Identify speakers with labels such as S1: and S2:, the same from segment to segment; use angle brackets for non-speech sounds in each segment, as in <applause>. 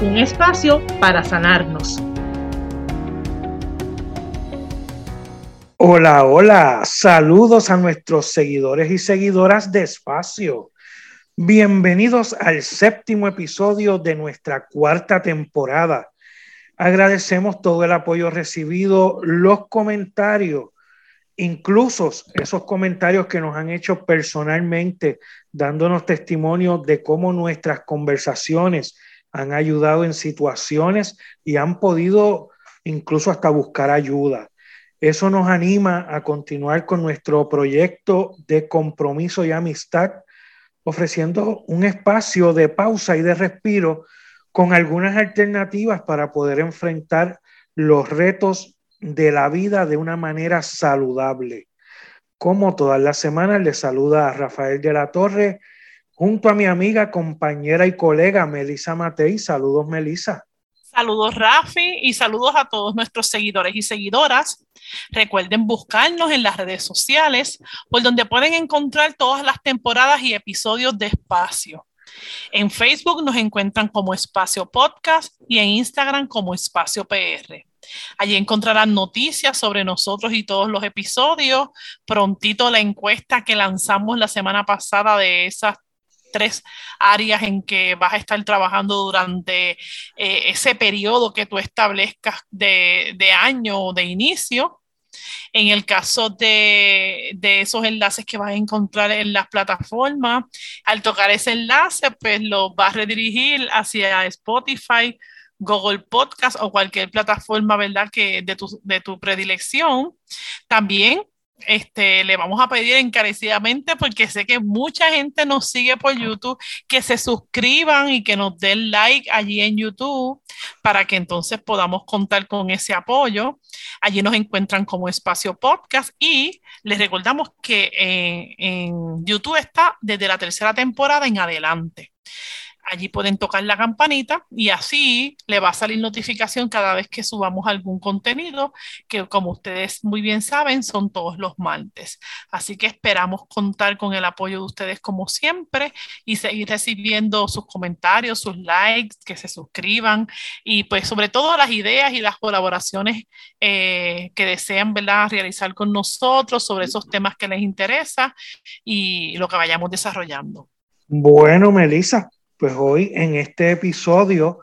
S1: Un espacio para sanarnos.
S2: Hola, hola, saludos a nuestros seguidores y seguidoras de Espacio. Bienvenidos al séptimo episodio de nuestra cuarta temporada. Agradecemos todo el apoyo recibido, los comentarios, incluso esos comentarios que nos han hecho personalmente, dándonos testimonio de cómo nuestras conversaciones han ayudado en situaciones y han podido incluso hasta buscar ayuda. Eso nos anima a continuar con nuestro proyecto de compromiso y amistad, ofreciendo un espacio de pausa y de respiro con algunas alternativas para poder enfrentar los retos de la vida de una manera saludable. Como todas las semanas, le saluda a Rafael de la Torre junto a mi amiga, compañera y colega Melisa Matei. Saludos, Melisa.
S1: Saludos Rafi y saludos a todos nuestros seguidores y seguidoras. Recuerden buscarnos en las redes sociales, por donde pueden encontrar todas las temporadas y episodios de Espacio. En Facebook nos encuentran como Espacio Podcast y en Instagram como Espacio PR. Allí encontrarán noticias sobre nosotros y todos los episodios. Prontito la encuesta que lanzamos la semana pasada de esas tres áreas en que vas a estar trabajando durante eh, ese periodo que tú establezcas de, de año o de inicio. En el caso de, de, esos enlaces que vas a encontrar en las plataformas, al tocar ese enlace, pues lo vas a redirigir hacia Spotify, Google Podcast o cualquier plataforma, ¿verdad? Que de tu, de tu predilección. También este, le vamos a pedir encarecidamente porque sé que mucha gente nos sigue por YouTube, que se suscriban y que nos den like allí en YouTube para que entonces podamos contar con ese apoyo. Allí nos encuentran como espacio podcast y les recordamos que en, en YouTube está desde la tercera temporada en adelante. Allí pueden tocar la campanita y así le va a salir notificación cada vez que subamos algún contenido, que como ustedes muy bien saben, son todos los martes. Así que esperamos contar con el apoyo de ustedes como siempre y seguir recibiendo sus comentarios, sus likes, que se suscriban y pues sobre todo las ideas y las colaboraciones eh, que desean ¿verdad? realizar con nosotros sobre esos temas que les interesa y lo que vayamos desarrollando.
S2: Bueno, Melissa, pues hoy en este episodio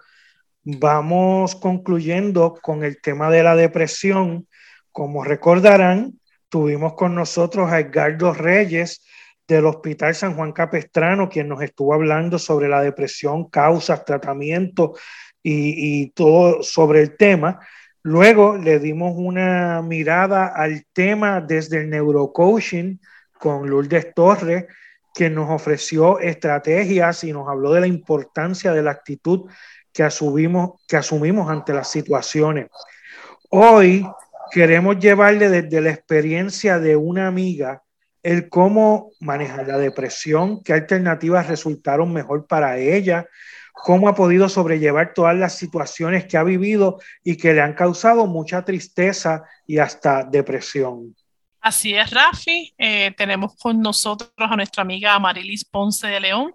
S2: vamos concluyendo con el tema de la depresión. Como recordarán, tuvimos con nosotros a Edgardo Reyes del Hospital San Juan Capestrano, quien nos estuvo hablando sobre la depresión, causas, tratamiento y, todo sobre el tema. Luego le dimos una mirada al tema desde el neurocoaching con Lourdes Torres que nos ofreció estrategias y nos habló de la importancia de la actitud que asumimos, que asumimos ante las situaciones. Hoy queremos llevarle desde la experiencia de una amiga el cómo manejar la depresión, qué alternativas resultaron mejor para ella, cómo ha podido sobrellevar todas las situaciones que ha vivido y que le han causado mucha tristeza y hasta depresión.
S1: Así es, Rafi. Eh, tenemos con nosotros a nuestra amiga Marilis Ponce de León,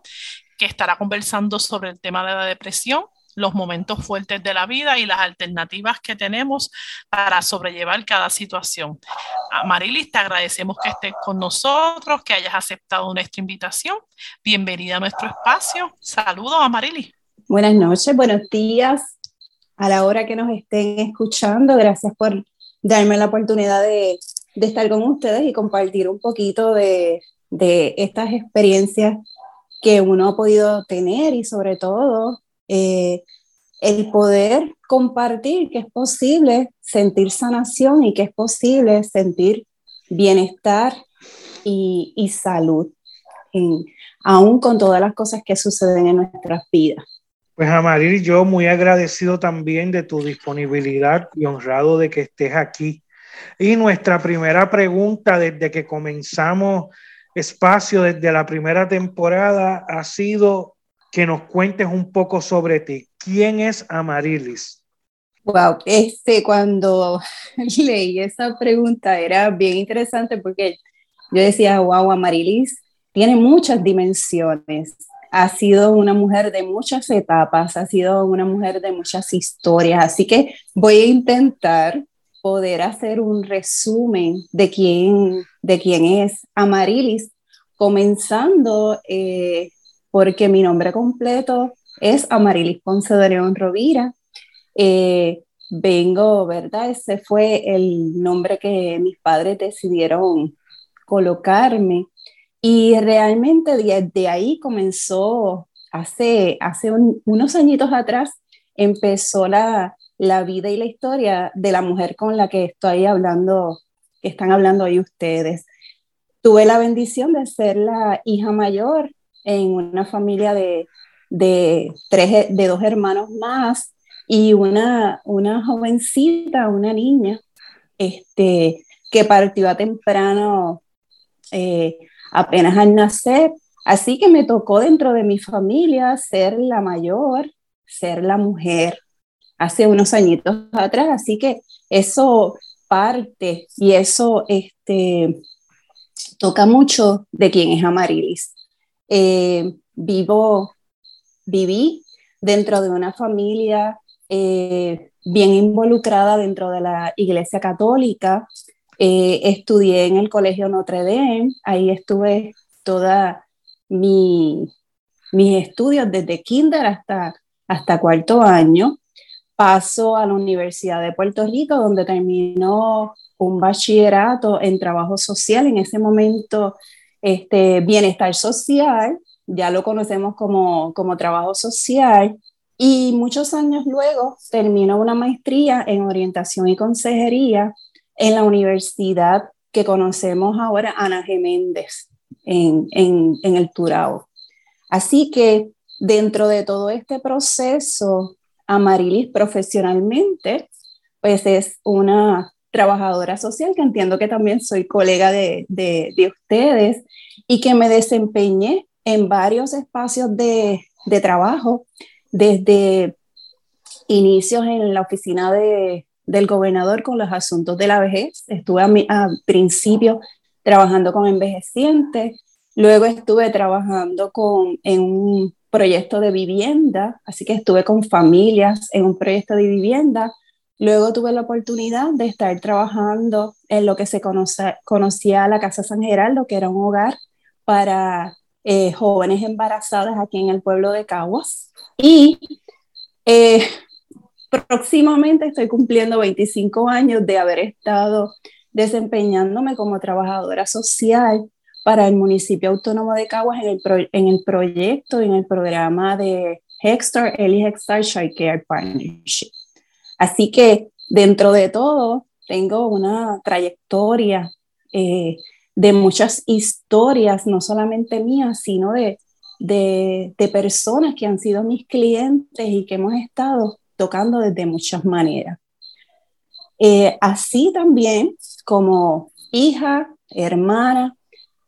S1: que estará conversando sobre el tema de la depresión, los momentos fuertes de la vida y las alternativas que tenemos para sobrellevar cada situación. Marilis, te agradecemos que estés con nosotros, que hayas aceptado nuestra invitación. Bienvenida a nuestro espacio. Saludos a Marilis.
S3: Buenas noches, buenos días a la hora que nos estén escuchando. Gracias por darme la oportunidad de de estar con ustedes y compartir un poquito de, de estas experiencias que uno ha podido tener y sobre todo eh, el poder compartir que es posible sentir sanación y que es posible sentir bienestar y, y salud, en, aún con todas las cosas que suceden en nuestras vidas.
S2: Pues Amaril, yo muy agradecido también de tu disponibilidad y honrado de que estés aquí. Y nuestra primera pregunta desde que comenzamos espacio, desde la primera temporada, ha sido que nos cuentes un poco sobre ti. ¿Quién es Amarilis?
S3: Wow, este, cuando <laughs> leí esa pregunta era bien interesante porque yo decía, wow, Amarilis tiene muchas dimensiones. Ha sido una mujer de muchas etapas, ha sido una mujer de muchas historias, así que voy a intentar poder hacer un resumen de quién, de quién es Amarilis, comenzando eh, porque mi nombre completo es Amarilis Ponce de León Rovira. Eh, vengo, ¿verdad? Ese fue el nombre que mis padres decidieron colocarme. Y realmente desde ahí comenzó, hace, hace unos añitos atrás, empezó la, la vida y la historia de la mujer con la que estoy hablando, que están hablando hoy ustedes. Tuve la bendición de ser la hija mayor en una familia de, de, tres, de dos hermanos más y una, una jovencita, una niña, este, que partió a temprano, eh, apenas al nacer. Así que me tocó dentro de mi familia ser la mayor, ser la mujer, hace unos añitos atrás. Así que eso parte y eso este, toca mucho de quién es Amarilis. Eh, vivo, viví dentro de una familia eh, bien involucrada dentro de la Iglesia Católica. Eh, estudié en el Colegio Notre Dame, ahí estuve toda mi, mis estudios desde kinder hasta, hasta cuarto año. Paso a la Universidad de Puerto Rico, donde terminó un bachillerato en trabajo social. En ese momento este, bienestar social, ya lo conocemos como, como trabajo social, y muchos años luego terminó una maestría en orientación y consejería en la universidad que conocemos ahora, Ana Geméndez, en, en, en el Turao. Así que dentro de todo este proceso, Amarilis profesionalmente, pues es una trabajadora social, que entiendo que también soy colega de, de, de ustedes y que me desempeñé en varios espacios de, de trabajo, desde inicios en la oficina de, del gobernador con los asuntos de la vejez. Estuve al principio trabajando con envejecientes, luego estuve trabajando con, en un proyecto de vivienda, así que estuve con familias en un proyecto de vivienda Luego tuve la oportunidad de estar trabajando en lo que se conoce, conocía la Casa San Geraldo, que era un hogar para eh, jóvenes embarazadas aquí en el pueblo de Caguas. Y eh, próximamente estoy cumpliendo 25 años de haber estado desempeñándome como trabajadora social para el municipio autónomo de Caguas en el, en el proyecto, en el programa de Hexstar, Eli Hexstar Child Care Partnership. Así que dentro de todo, tengo una trayectoria eh, de muchas historias, no solamente mías, sino de, de, personas que han sido mis clientes y que hemos estado tocando desde muchas maneras. Eh, así también como hija, hermana,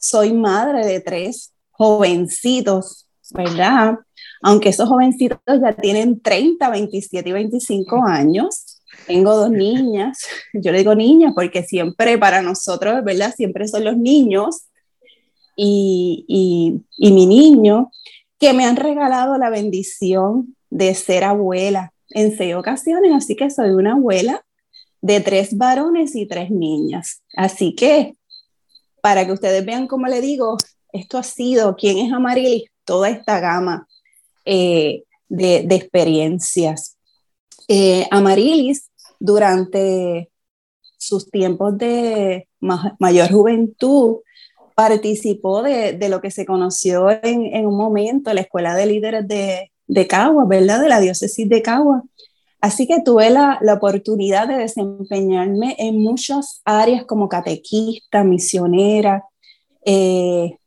S3: soy madre de tres jovencitos, ¿verdad? aunque esos jovencitos ya tienen 30, 27 y 25 años. Tengo dos niñas, yo le digo niñas porque siempre para nosotros, ¿verdad? Siempre son los niños y, y, y mi niño que me han regalado la bendición de ser abuela en seis ocasiones, así que soy una abuela de tres varones y tres niñas. Así que, para que ustedes vean cómo le digo, esto ha sido, ¿quién es Amarilis? Toda esta gama eh, de, experiencias. Eh, Amarilis, durante sus tiempos de mayor juventud, participó de, lo que se conoció en, un momento la Escuela de Líderes de, de Cagua, ¿verdad? De la diócesis de Cagua. Así que tuve la, oportunidad de desempeñarme en muchas áreas como catequista, misionera, eh,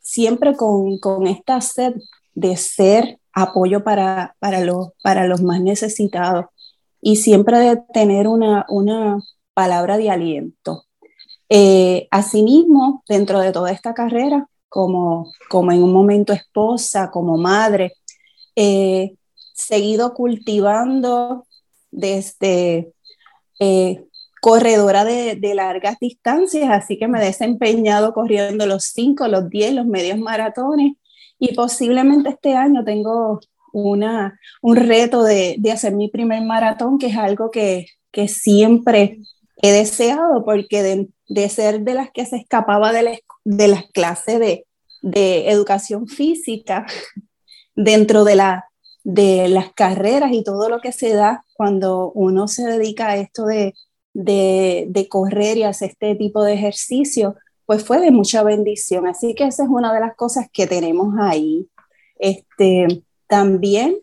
S3: siempre con, con, esta sed de ser apoyo para, para, los, para los más necesitados y siempre de tener una, una palabra de aliento. Eh, asimismo, dentro de toda esta carrera, como, como en un momento esposa, como madre, eh, seguido cultivando desde eh, corredora de, largas distancias, así que me he desempeñado corriendo los 5, los 10, los medios maratones. Y posiblemente este año tengo una, un reto de, de hacer mi primer maratón, que es algo que, que siempre he deseado, porque de, ser de las que se escapaba de, de las clases de, de educación física <laughs> dentro de, la, de las carreras y todo lo que se da cuando uno se dedica a esto de, de, correr y hacer este tipo de ejercicio, pues fue de mucha bendición. Así que esa es una de las cosas que tenemos ahí. Este, también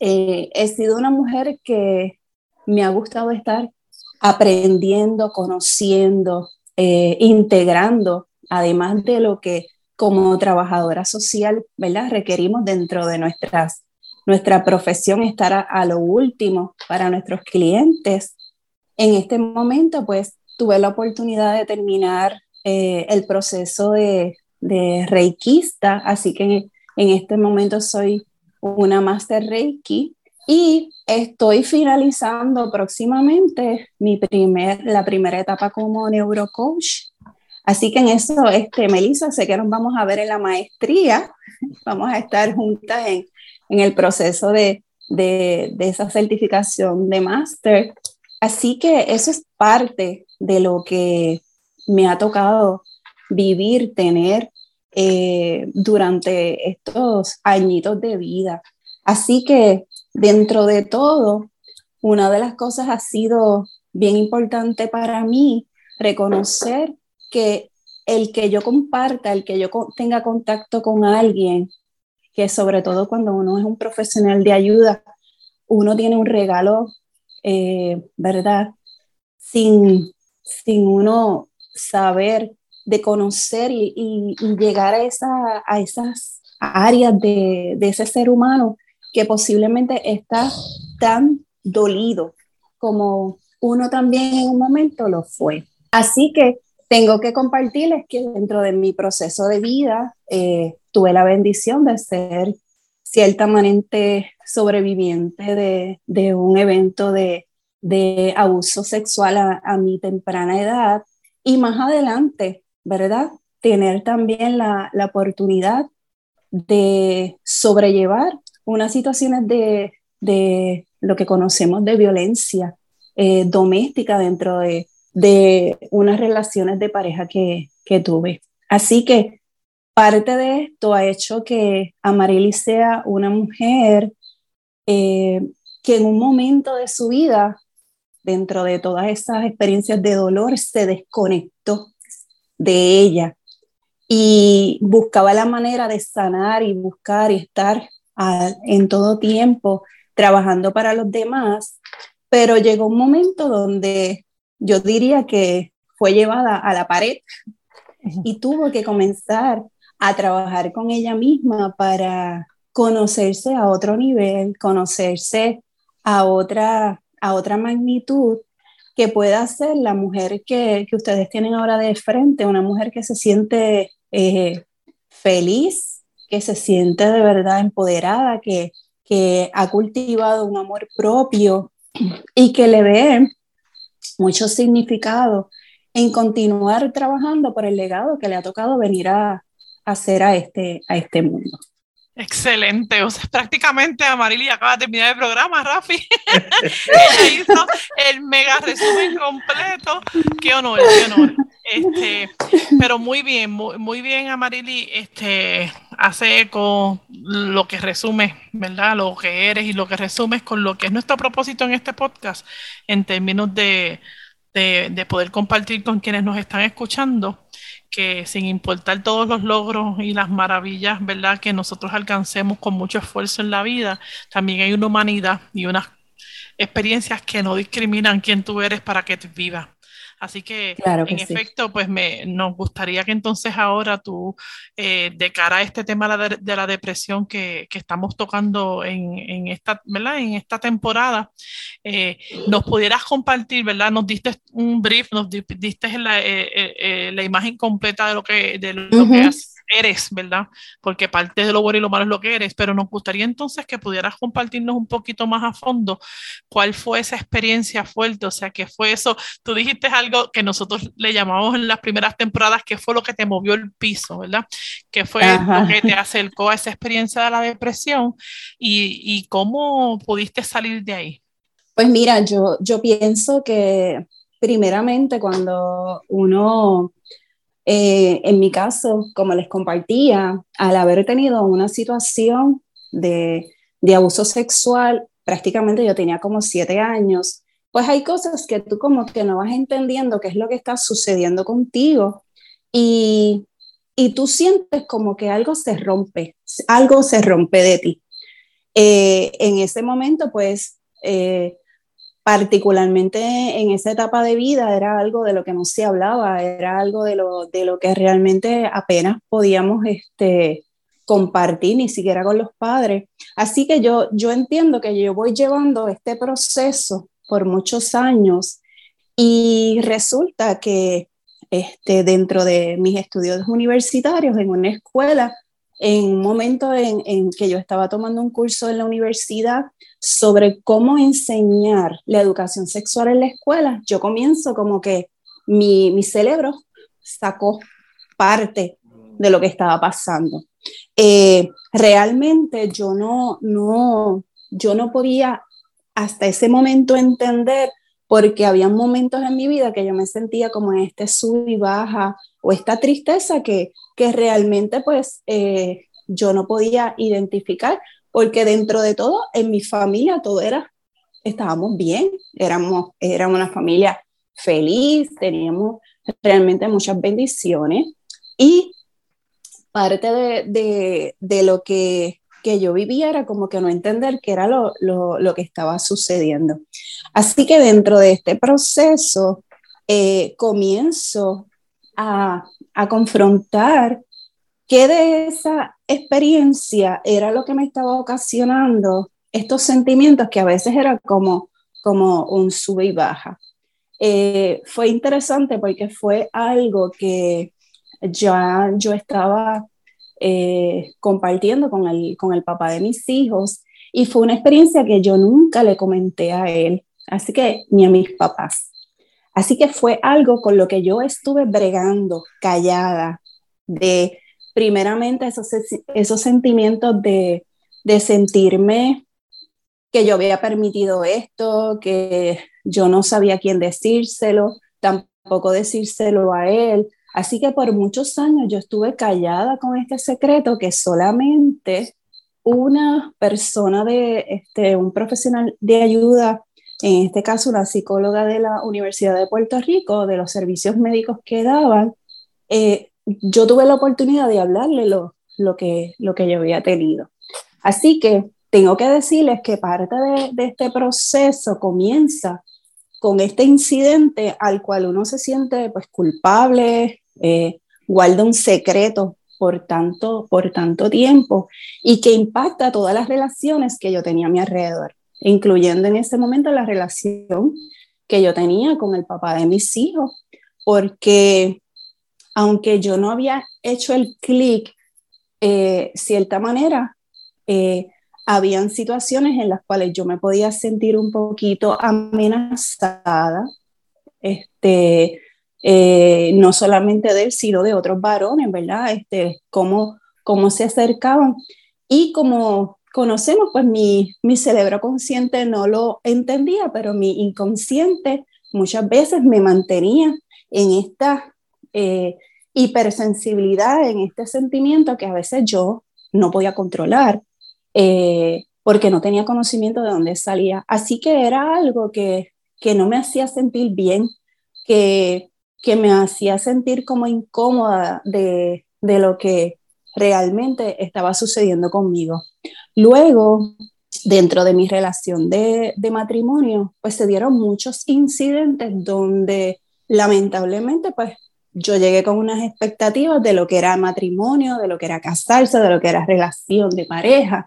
S3: eh, he sido una mujer que me ha gustado estar aprendiendo, conociendo, eh, integrando, además de lo que como trabajadora social, ¿verdad? Requerimos dentro de nuestras, nuestra profesión estar a, lo último para nuestros clientes. En este momento, pues, tuve la oportunidad de terminar eh, el proceso de, de reikista, así que en, este momento soy una Master Reiki y estoy finalizando próximamente mi primer, la primera etapa como neurocoach. Así que en eso, este, Melissa, sé que nos vamos a ver en la maestría, <laughs> vamos a estar juntas en, en el proceso de, de, de, esa certificación de máster. Así que eso es parte de lo que me ha tocado vivir, tener eh, durante estos añitos de vida. Así que dentro de todo, una de las cosas ha sido bien importante para mí reconocer que el que yo comparta, el que yo tenga contacto con alguien, que sobre todo cuando uno es un profesional de ayuda, uno tiene un regalo, eh, ¿verdad? Sin, sin uno saber de conocer y, llegar a, esa, a esas áreas de, de, ese ser humano que posiblemente está tan dolido como uno también en un momento lo fue. Así que tengo que compartirles que dentro de mi proceso de vida eh, tuve la bendición de ser ciertamente sobreviviente de, de un evento de, abuso sexual a, mi temprana edad y más adelante ¿verdad? Tener también la, oportunidad de sobrellevar unas situaciones de, lo que conocemos de violencia eh, doméstica dentro de, unas relaciones de pareja que, tuve. Así que parte de esto ha hecho que Amarili sea una mujer eh, que en un momento de su vida, dentro de todas esas experiencias de dolor, se desconectó de ella y buscaba la manera de sanar y buscar y estar en todo tiempo trabajando para los demás, pero llegó un momento donde yo diría que fue llevada a la pared y tuvo que comenzar a trabajar con ella misma para conocerse a otro nivel, conocerse a otra, a otra magnitud que pueda ser la mujer que, que, ustedes tienen ahora de frente, una mujer que se siente eh, feliz, que se siente de verdad empoderada, que, que ha cultivado un amor propio y que le ve mucho significado en continuar trabajando por el legado que le ha tocado venir a, hacer a este, a este mundo.
S1: Excelente, o sea, prácticamente Amarili acaba de terminar el programa, Rafi. <laughs> <laughs> Ella hizo el mega resumen completo. Qué honor, qué honor. Este, pero muy bien, muy, muy bien, Amarili, este, hace eco lo que resume, ¿verdad? Lo que eres y lo que resumes con lo que es nuestro propósito en este podcast, en términos de, de, de poder compartir con quienes nos están escuchando que sin importar todos los logros y las maravillas, ¿verdad? Que nosotros alcancemos con mucho esfuerzo en la vida, también hay una humanidad y unas experiencias que no discriminan quién tú eres para que te vivas. Así que, en efecto, pues me, nos gustaría que entonces ahora tú, eh, de cara a este tema de, la depresión que, estamos tocando en, esta, ¿verdad? en esta temporada, eh, nos pudieras compartir, ¿verdad? Nos diste un brief, nos diste la, eh, la imagen completa de lo que, de lo que has eres, ¿verdad? Porque parte de lo bueno y lo malo es lo que eres, pero nos gustaría entonces que pudieras compartirnos un poquito más a fondo cuál fue esa experiencia fuerte, o sea, qué fue eso. Tú dijiste algo que nosotros le llamamos en las primeras temporadas, que fue lo que te movió el piso, ¿verdad? Que fue lo que te acercó a esa experiencia de la depresión y, y cómo pudiste salir de ahí.
S3: Pues mira, yo, yo pienso que primeramente cuando uno eh, en mi caso, como les compartía, al haber tenido una situación de, de abuso sexual, prácticamente yo tenía como siete años, pues hay cosas que tú como que no vas entendiendo qué es lo que está sucediendo contigo y, y tú sientes como que algo se rompe, algo se rompe de ti. Eh, en ese momento, pues, eh, particularmente en esa etapa de vida era algo de lo que no se hablaba, era algo de lo, de lo que realmente apenas podíamos este, compartir, ni siquiera con los padres. Así que yo, yo entiendo que yo voy llevando este proceso por muchos años y resulta que este, dentro de mis estudios universitarios en una escuela, en un momento en, que yo estaba tomando un curso en la universidad, sobre cómo enseñar la educación sexual en la escuela, yo comienzo como que mi, mi cerebro sacó parte de lo que estaba pasando. Eh, realmente yo no, no, yo no podía hasta ese momento entender porque había momentos en mi vida que yo me sentía como en este sub y baja o esta tristeza que, que realmente pues eh, yo no podía identificar porque dentro de todo, en mi familia todo era, estábamos bien, éramos, éramos una familia feliz, teníamos realmente muchas bendiciones y parte de, de, lo que, que, yo vivía era como que no entender qué era lo, lo, lo, que estaba sucediendo. Así que dentro de este proceso eh, comienzo a, a confrontar qué de esa experiencia era lo que me estaba ocasionando estos sentimientos que a veces era como, como un sube y baja. Eh, fue interesante porque fue algo que ya yo estaba eh, compartiendo con el, con el papá de mis hijos y fue una experiencia que yo nunca le comenté a él, así que ni a mis papás. Así que fue algo con lo que yo estuve bregando, callada, de primeramente esos, esos sentimientos de, de sentirme que yo había permitido esto, que yo no sabía quién decírselo, tampoco decírselo a él. Así que por muchos años yo estuve callada con este secreto que solamente una persona de este, un profesional de ayuda, en este caso una psicóloga de la Universidad de Puerto Rico, de los servicios médicos que daban, eh, yo tuve la oportunidad de hablarle lo, lo, que, lo que yo había tenido. Así que tengo que decirles que parte de, de este proceso comienza con este incidente al cual uno se siente pues culpable, eh, guarda un secreto por tanto, por tanto tiempo y que impacta todas las relaciones que yo tenía a mi alrededor, incluyendo en ese momento la relación que yo tenía con el papá de mis hijos, porque aunque yo no había hecho el clic, eh, cierta manera, eh, habían situaciones en las cuales yo me podía sentir un poquito amenazada, este, eh, no solamente de él, sino de otros varones, ¿verdad? Este, cómo, cómo se acercaban. Y como conocemos, pues mi, mi cerebro consciente no lo entendía, pero mi inconsciente muchas veces me mantenía en esta eh, hipersensibilidad en este sentimiento que a veces yo no podía controlar eh, porque no tenía conocimiento de dónde salía. Así que era algo que, que no me hacía sentir bien, que, que me hacía sentir como incómoda de, de lo que realmente estaba sucediendo conmigo. Luego, dentro de mi relación de, de, matrimonio, pues se dieron muchos incidentes donde lamentablemente, pues yo llegué con unas expectativas de lo que era matrimonio, de lo que era casarse, de lo que era relación de pareja.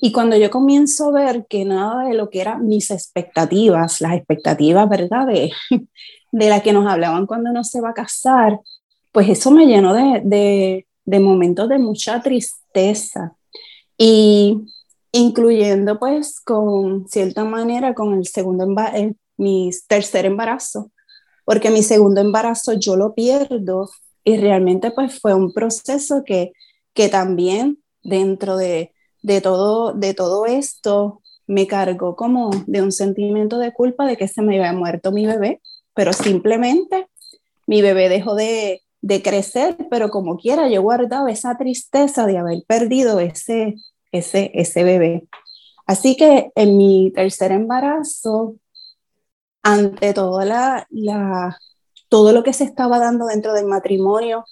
S3: Y cuando yo comienzo a ver que nada de lo que eran mis expectativas, las expectativas, ¿verdad? De, <laughs> de las que nos hablaban cuando uno se va a casar, pues eso me llenó de, de, de momentos de mucha tristeza. Y incluyendo pues con cierta manera con el segundo embarazo, mi tercer embarazo, porque mi segundo embarazo yo lo pierdo y realmente pues fue un proceso que, que también dentro de, de, todo, de todo esto me cargó como de un sentimiento de culpa de que se me había muerto mi bebé, pero simplemente mi bebé dejó de, de crecer, pero como quiera yo guardaba esa tristeza de haber perdido ese, ese, ese bebé. Así que en mi tercer embarazo, ante todo, la, la, todo lo que se estaba dando dentro del matrimonio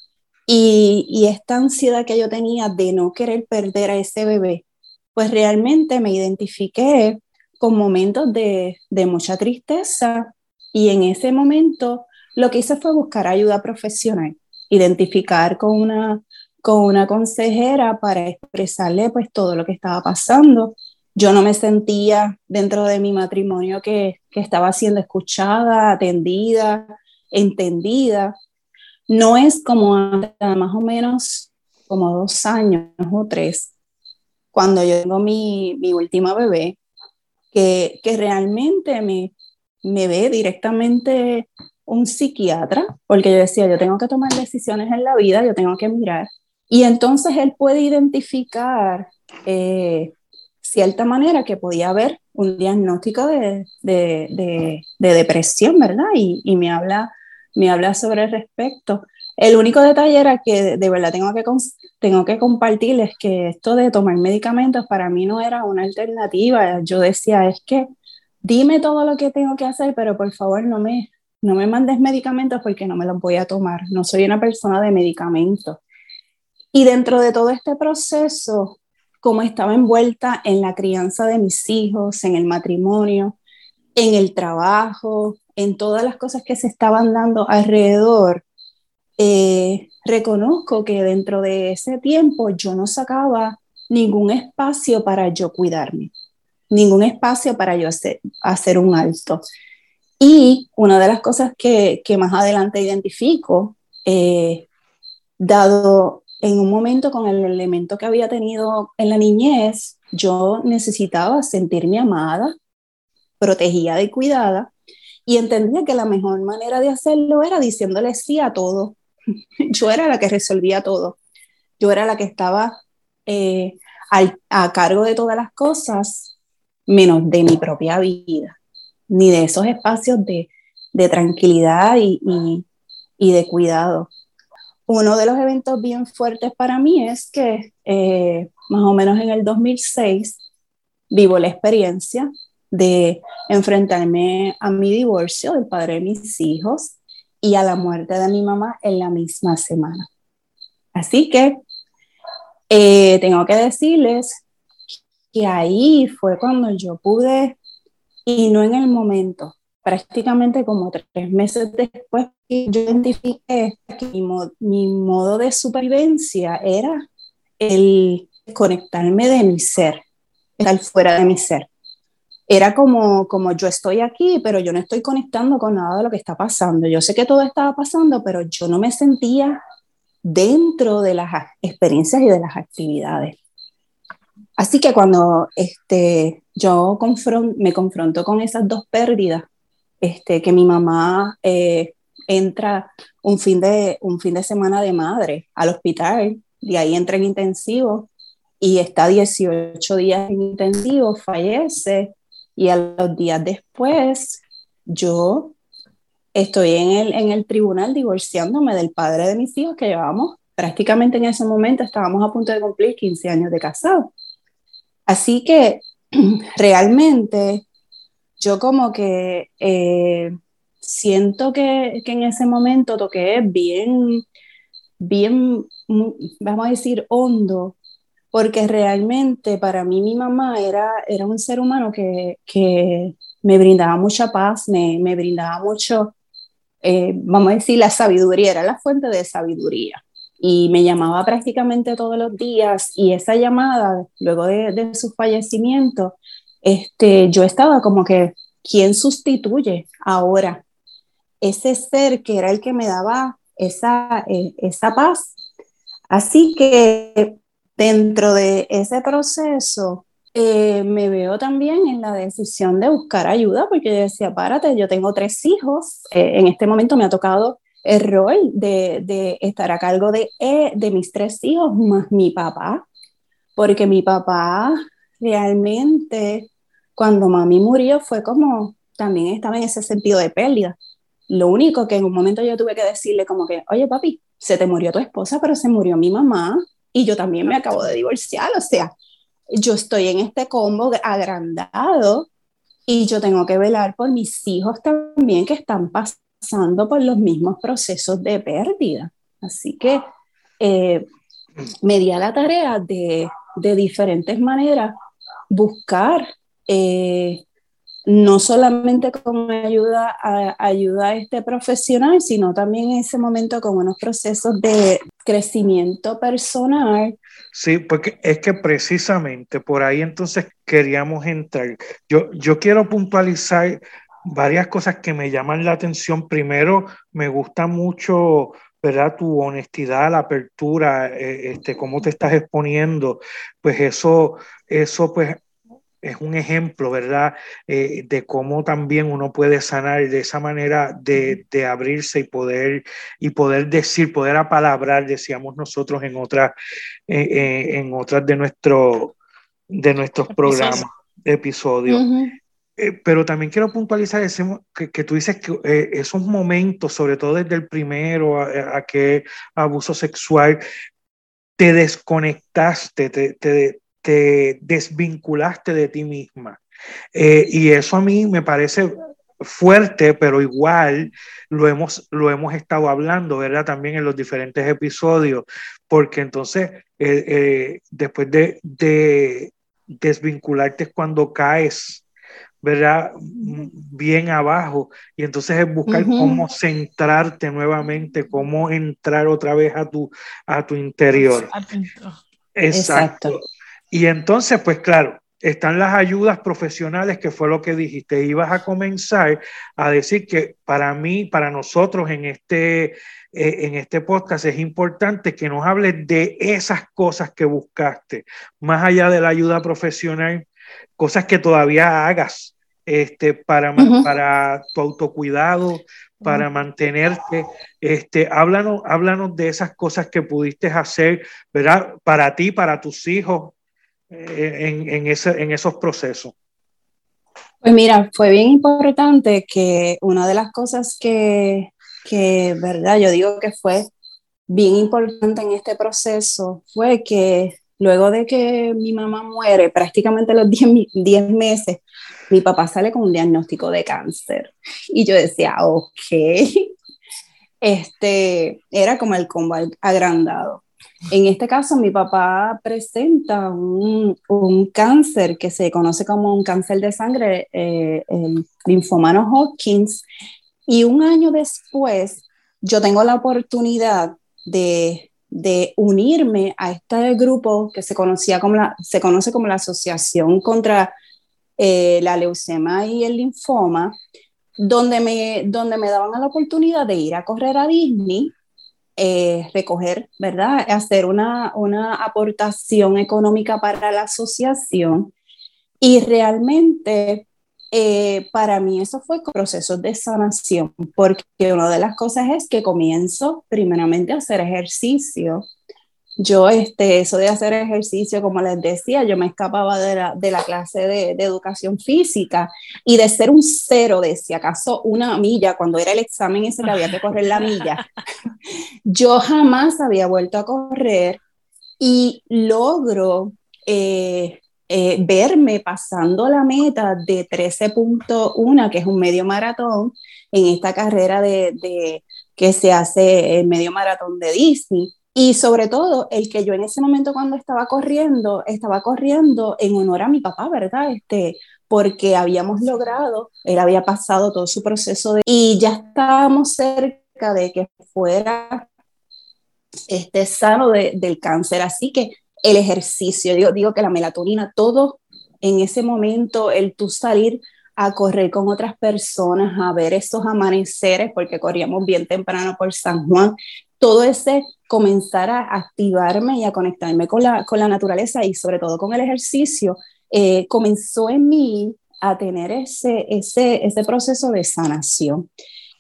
S3: y, y, esta ansiedad que yo tenía de no querer perder a ese bebé, pues realmente me identifiqué con momentos de, de mucha tristeza y en ese momento lo que hice fue buscar ayuda profesional, identificar con una con una consejera para expresarle pues todo lo que estaba pasando. Yo no me sentía dentro de mi matrimonio que, que estaba siendo escuchada, atendida, entendida. No es como más o menos como dos años o tres, cuando yo tengo mi, mi última bebé, que, que realmente me, me ve directamente un psiquiatra, porque yo decía, yo tengo que tomar decisiones en la vida, yo tengo que mirar y entonces él puede identificar eh, cierta manera que podía haber un diagnóstico de, de, de, depresión, ¿verdad? Y, y, me, habla, me habla sobre el respecto. El único detalle era que de verdad tengo que, tengo que compartirles que esto de tomar medicamentos para mí no era una alternativa. Yo decía, es que dime todo lo que tengo que hacer, pero por favor no me, no me mandes medicamentos porque no me los voy a tomar. No soy una persona de medicamentos. Y dentro de todo este proceso, como estaba envuelta en la crianza de mis hijos, en el matrimonio, en el trabajo, en todas las cosas que se estaban dando alrededor, eh, reconozco que dentro de ese tiempo yo no sacaba ningún espacio para yo cuidarme, ningún espacio para yo hacer, hacer un alto. Y una de las cosas que, que más adelante identifico, eh, dado en un momento con el elemento que había tenido en la niñez, yo necesitaba sentirme amada, protegida y cuidada, y entendía que la mejor manera de hacerlo era diciéndole sí a todo. <laughs> Yo era la que resolvía todo. Yo era la que estaba eh, a cargo de todas las cosas, menos de mi propia vida, ni de esos espacios de, tranquilidad y, y de cuidado uno de los eventos bien fuertes para mí es que eh, más o menos en el 2006 vivo la experiencia de enfrentarme a mi divorcio del padre de mis hijos y a la muerte de mi mamá en la misma semana. Así que eh, tengo que decirles que ahí fue cuando yo pude, y no en el momento, prácticamente como tres meses después, yo identifiqué que mi, modo de supervivencia era el conectarme de mi ser, estar fuera de mi ser. Era como, como yo estoy aquí, pero yo no estoy conectando con nada de lo que está pasando. Yo sé que todo estaba pasando, pero yo no me sentía dentro de las experiencias y de las actividades. Así que cuando este, yo me confronto con esas dos pérdidas, este, que mi mamá eh, entra un fin, de, un fin de semana de madre al hospital, y ahí entra en intensivo y está 18 días en intensivo, fallece y a los días después yo estoy en el, en el tribunal divorciándome del padre de mis hijos que llevamos prácticamente en ese momento estábamos a punto de cumplir 15 años de casado. Así que <clears throat> realmente yo como que eh, siento que, que, en ese momento toqué bien, bien, vamos a decir, hondo, porque realmente para mí mi mamá era, era un ser humano que, que me brindaba mucha paz, me, me brindaba mucho eh, vamos a decir, la sabiduría, era la fuente de sabiduría. Y me llamaba prácticamente todos los días y esa llamada, luego de, de su fallecimiento, este, yo estaba como que, ¿quién sustituye ahora ese ser que era el que me daba esa, eh, esa paz? Así que dentro de ese proceso, eh, me veo también en la decisión de buscar ayuda, porque yo decía, párate, yo tengo tres hijos, eh, en este momento me ha tocado el rol de, de estar a cargo de, eh, de mis tres hijos más mi papá, porque mi papá realmente, cuando mami murió, fue como, también estaba en ese sentido de pérdida. Lo único que en un momento yo tuve que decirle como que, oye papi, se te murió tu esposa, pero se murió mi mamá y yo también me acabo de divorciar, o sea, yo estoy en este combo agrandado y yo tengo que velar por mis hijos también que están pasando por los mismos procesos de pérdida. Así que eh, me di a la tarea de, de diferentes maneras buscar eh, no solamente con ayuda a, ayuda a este profesional, sino también en ese momento con unos procesos de crecimiento personal.
S2: Sí, porque es que precisamente por ahí entonces queríamos entrar. Yo, yo quiero puntualizar varias cosas que me llaman la atención. Primero, me gusta mucho ¿verdad? Tu honestidad, la apertura, eh, este, cómo te estás exponiendo, pues eso, eso pues es un ejemplo, ¿verdad? Eh, de cómo también uno puede sanar de esa manera de, abrirse y poder, y poder decir, poder apalabrar, decíamos nosotros en otras, eh, eh, en otras de, nuestro, de nuestros programas, episodios. Pero también quiero puntualizar ese, que, tú dices que esos momentos, sobre todo desde el primero a, a que abuso sexual, te desconectaste, te, te, te desvinculaste de ti misma. Eh, y eso a mí me parece fuerte, pero igual lo hemos, lo hemos estado hablando, ¿verdad? También en los diferentes episodios, porque entonces eh, eh, después de, de, desvincularte es cuando caes, ¿verdad? Bien abajo, y entonces es buscar cómo centrarte nuevamente, cómo entrar otra vez a tu, a tu interior. Exacto. Y entonces, pues claro, están las ayudas profesionales, que fue lo que dijiste. Ibas a comenzar a decir que para mí, para nosotros en este, eh, en este podcast es importante que nos hables de esas cosas que buscaste, más allá de la ayuda profesional, cosas que todavía hagas este, para, para tu autocuidado, para mantenerte. Este, háblanos, háblanos de esas cosas que pudiste hacer, ¿verdad? Para ti, para tus hijos, en, en, ese, en esos procesos?
S3: Pues mira, fue bien importante que una de las cosas que, que, verdad, yo digo que fue bien importante en este proceso fue que luego de que mi mamá muere, prácticamente los <laughs> 10 meses, mi papá sale con un diagnóstico de cáncer. Y yo decía, ok, <laughs> este, era como el combo agrandado. En este caso, mi papá presenta un, cáncer que se conoce como un cáncer de sangre, eh, el linfoma Hodgkins, y un año después yo tengo la oportunidad de, unirme a este grupo que se, conocía como la, se conoce como la Asociación contra eh, la Leucemia y el Linfoma, donde me, donde me daban la oportunidad de ir a correr a Disney eh, recoger, ¿verdad? Hacer una, una aportación económica para la asociación. Y realmente eh, para mí eso fue proceso de sanación, porque una de las cosas es que comienzo primeramente a hacer ejercicio. Yo, este, eso de hacer ejercicio, como les decía, yo me escapaba de la, de la clase de, de, educación física y de ser un cero de si acaso una milla, cuando era el examen ese que había que correr la milla, <laughs> yo jamás había vuelto a correr y logro eh, eh, verme pasando la meta de 13.1, que es un medio maratón, en esta carrera de, de que se hace el medio maratón de Disney y sobre todo, el que yo en ese momento cuando estaba corriendo, estaba corriendo en honor a mi papá, ¿verdad? Este, porque habíamos logrado, él había pasado todo su proceso de, y ya estábamos cerca de que fuera este, sano del cáncer. Así que el ejercicio, digo, digo que la melatonina, todo en ese momento, el tú salir a correr con otras personas, a ver esos amaneceres, porque corríamos bien temprano por San Juan, todo ese comenzar a activarme y a conectarme con la, con la naturaleza y sobre todo con el ejercicio, eh, comenzó en mí a tener ese, ese, ese proceso de sanación.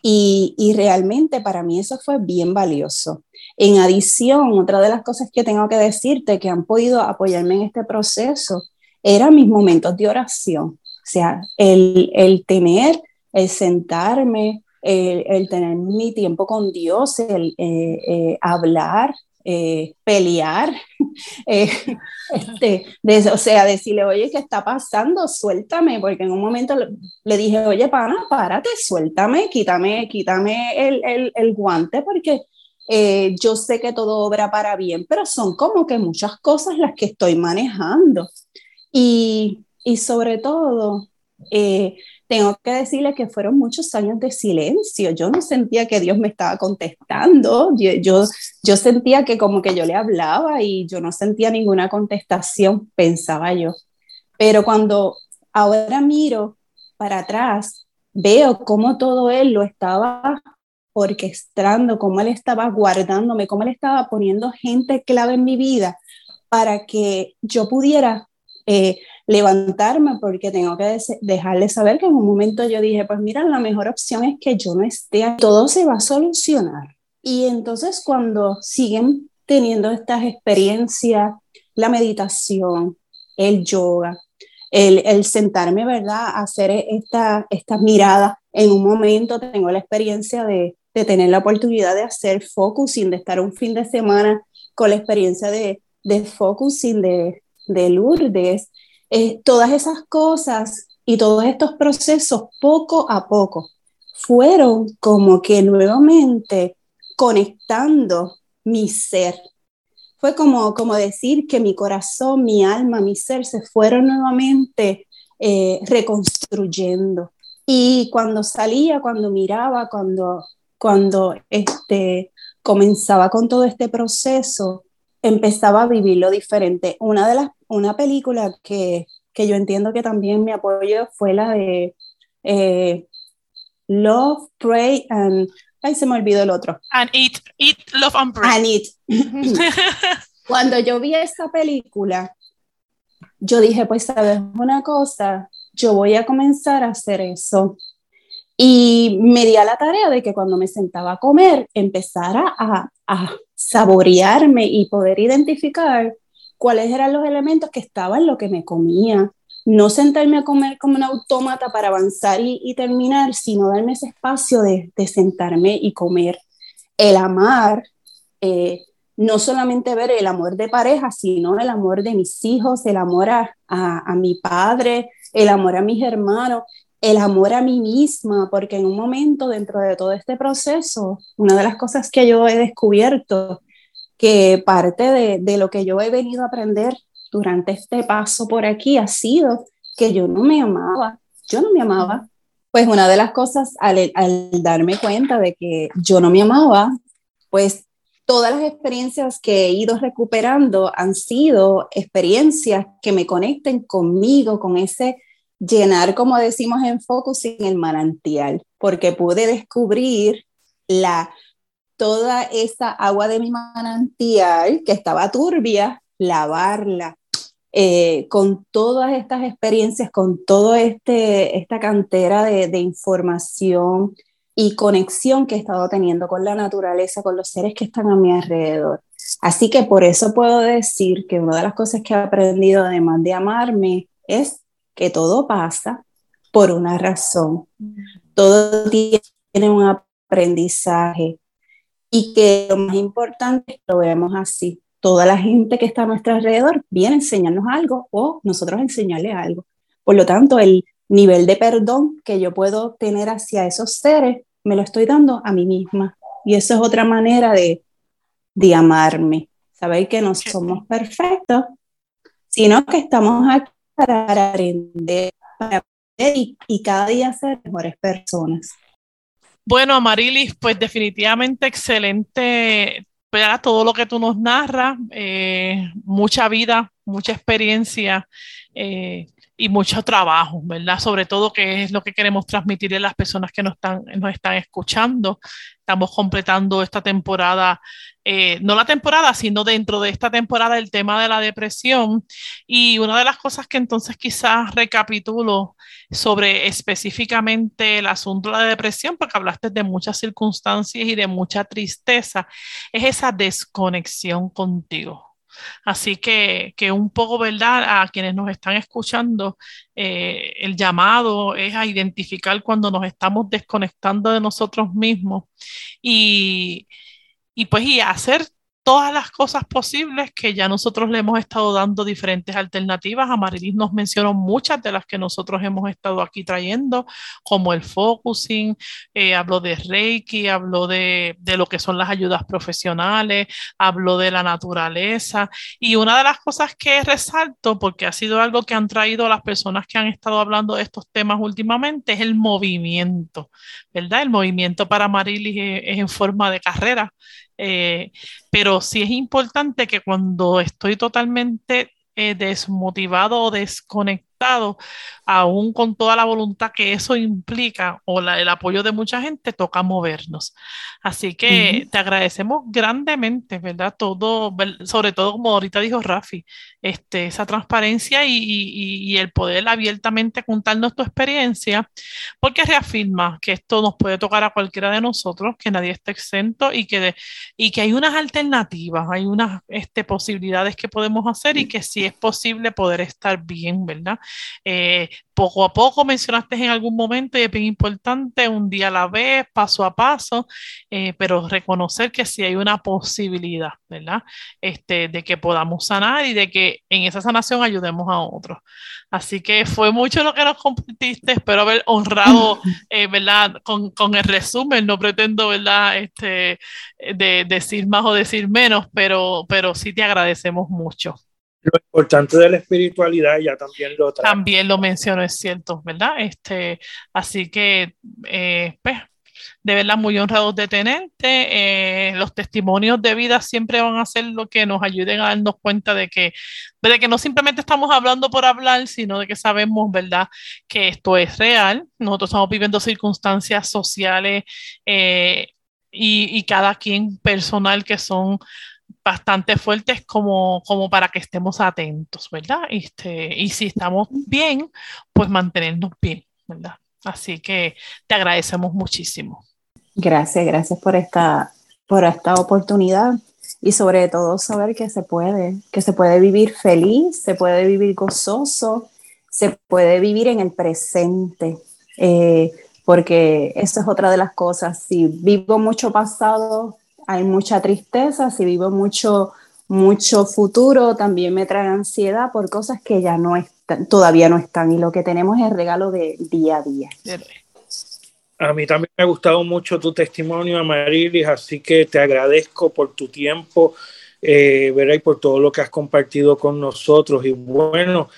S3: Y, realmente para mí eso fue bien valioso. En adición, otra de las cosas que tengo que decirte que han podido apoyarme en este proceso eran mis momentos de oración. O sea, el, el tener, el sentarme, el, tener mi tiempo con Dios, el eh, eh, hablar, eh, pelear, <laughs> este, o sea, decirle, oye, ¿qué está pasando? Suéltame, porque en un momento le, dije, oye, pana, párate, suéltame, quítame, quítame el, el, guante, porque yo sé que todo obra para bien, pero son como que muchas cosas las que estoy manejando. Y, y sobre todo, eh, tengo que decirle que fueron muchos años de silencio. Yo no sentía que Dios me estaba contestando. Yo, yo, sentía que como que yo le hablaba y yo no sentía ninguna contestación, pensaba yo. Pero cuando ahora miro para atrás, veo cómo todo Él lo estaba orquestando, cómo Él estaba guardándome, cómo Él estaba poniendo gente clave en mi vida para que yo pudiera eh, levantarme porque tengo que dejarle saber que en un momento yo dije, pues mira, la mejor opción es que yo no esté, todo se va a solucionar. Y entonces cuando siguen teniendo estas experiencias, la meditación, el yoga, el, el sentarme, ¿verdad?, hacer esta, esta mirada, en un momento tengo la experiencia de, de tener la oportunidad de hacer focusing, de estar un fin de semana con la experiencia de, de focusing de, de Lourdes, eh, todas esas cosas y todos estos procesos poco a poco fueron como que nuevamente conectando mi ser. Fue como, como decir que mi corazón, mi alma, mi ser se fueron nuevamente eh, reconstruyendo. Y cuando salía, cuando miraba, cuando, cuando este, comenzaba con todo este proceso, empezaba a vivirlo diferente. Una de las una película que, que yo entiendo que también me apoyó fue la de eh, Love, Pray and... Ay, se me olvidó el otro.
S1: And Eat, Eat, Love and Pray.
S3: And Eat. <laughs> Cuando yo vi esta película, yo dije, pues, ¿sabes una cosa? Yo voy a comenzar a hacer eso. Y me di a la tarea de que cuando me sentaba a comer, empezara a, a saborearme y poder identificar cuáles eran los elementos que estaban lo que me comía. No sentarme a comer como un autómata para avanzar y, terminar, sino darme ese espacio de, sentarme y comer. El amar, eh, no solamente ver el amor de pareja, sino el amor de mis hijos, el amor a, a, mi padre, el amor a mis hermanos, el amor a mí misma, porque en un momento dentro de todo este proceso, una de las cosas que yo he descubierto que parte de, lo que yo he venido a aprender durante este paso por aquí ha sido que yo no me amaba, yo no me amaba. Pues una de las cosas al, al darme cuenta de que yo no me amaba, pues todas las experiencias que he ido recuperando han sido experiencias que me conecten conmigo, con ese llenar, como decimos en Focus, en el manantial, porque pude descubrir la toda esa agua de mi manantial que estaba turbia, lavarla. Eh, con todas estas experiencias, con toda este, esta cantera de, de información y conexión que he estado teniendo con la naturaleza, con los seres que están a mi alrededor. Así que por eso puedo decir que una de las cosas que he aprendido, además de amarme, es que todo pasa por una razón. Todo tiene un aprendizaje y que lo más importante es que lo veamos así. Toda la gente que está a nuestro alrededor viene a enseñarnos algo o nosotros enseñarle algo. Por lo tanto, el nivel de perdón que yo puedo tener hacia esos seres, me lo estoy dando a mí misma. Y eso es otra manera de, de amarme. Saber que no somos perfectos, sino que estamos aquí para aprender, para y, y cada día ser mejores personas.
S1: Bueno, Amarilis, pues definitivamente excelente todo lo que tú nos narras, eh, mucha vida, mucha experiencia eh, y mucho trabajo, ¿verdad? Sobre todo que es lo que queremos transmitir a las personas que nos están, nos están escuchando. Estamos completando esta temporada, eh, no la temporada, sino dentro de esta temporada el tema de la depresión. Y una de las cosas que entonces quizás recapitulo sobre específicamente el asunto de la depresión, porque hablaste de muchas circunstancias y de mucha tristeza, es esa desconexión contigo Así que, que un poco, ¿verdad? A quienes nos están escuchando, eh, el llamado es a identificar cuando nos estamos desconectando de nosotros mismos y, y pues y hacer todas las cosas posibles que ya nosotros le hemos estado dando diferentes alternativas. Amarilis nos mencionó muchas de las que nosotros hemos estado aquí trayendo, como el focusing, eh, habló de Reiki, habló de, de, lo que son las ayudas profesionales, habló de la naturaleza. Y una de las cosas que resalto, porque ha sido algo que han traído las personas que han estado hablando de estos temas últimamente, es el movimiento, ¿verdad? El movimiento para Amarilis es en forma de carrera. Eh, pero sí es importante que cuando estoy totalmente eh, desmotivado o desconectado, aún con toda la voluntad que eso implica o el apoyo de mucha gente, toca movernos. Así que te agradecemos grandemente, ¿verdad? Todo, sobre todo como ahorita dijo Rafi, este, esa transparencia y, el poder abiertamente contarnos tu experiencia, porque reafirma que esto nos puede tocar a cualquiera de nosotros, que nadie está exento y que, y que hay unas alternativas, hay unas este, posibilidades que podemos hacer y que sí es posible poder estar bien, ¿verdad? Eh, poco a poco mencionaste en algún momento y es bien importante, un día a la vez, paso a paso, eh, pero reconocer que sí hay una posibilidad, ¿verdad? Este, de que podamos sanar y de que en esa sanación ayudemos a otros. Así que fue mucho lo que nos compartiste, espero haber honrado, <laughs> eh, ¿verdad? Con, con, el resumen, no pretendo, ¿verdad? Este, de decir más o decir menos, pero, pero sí te agradecemos mucho.
S2: Lo importante de la espiritualidad ya también lo
S1: trae. También lo menciono, es cierto, ¿verdad? Este, así que, eh, pues, de verdad muy honrados de tenerte. Eh, los testimonios de vida siempre van a ser lo que nos ayuden a darnos cuenta de que, de que no simplemente estamos hablando por hablar, sino de que sabemos, ¿verdad?, que esto es real. Nosotros estamos viviendo circunstancias sociales eh, y, y, cada quien personal que son bastante fuertes como, como para que estemos atentos, ¿verdad? Este, y si estamos bien, pues mantenernos bien, ¿verdad? Así que te agradecemos muchísimo.
S3: Gracias, gracias por esta, por esta oportunidad y sobre todo saber que se puede, que se puede vivir feliz, se puede vivir gozoso, se puede vivir en el presente, eh, porque eso es otra de las cosas. Si vivo mucho pasado, hay mucha tristeza, si vivo mucho, mucho futuro, también me trae ansiedad por cosas que ya no están, todavía no están. Y lo que tenemos es el regalo de día a día.
S2: A mí también me ha gustado mucho tu testimonio, Amarilis, así que te agradezco por tu tiempo, eh, y por todo lo que has compartido con nosotros. Y bueno,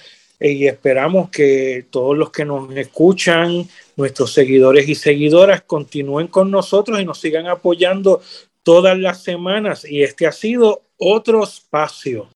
S2: eh, y esperamos que todos los que nos escuchan, nuestros seguidores y seguidoras, continúen con nosotros y nos sigan apoyando todas las semanas y este ha sido otro espacio.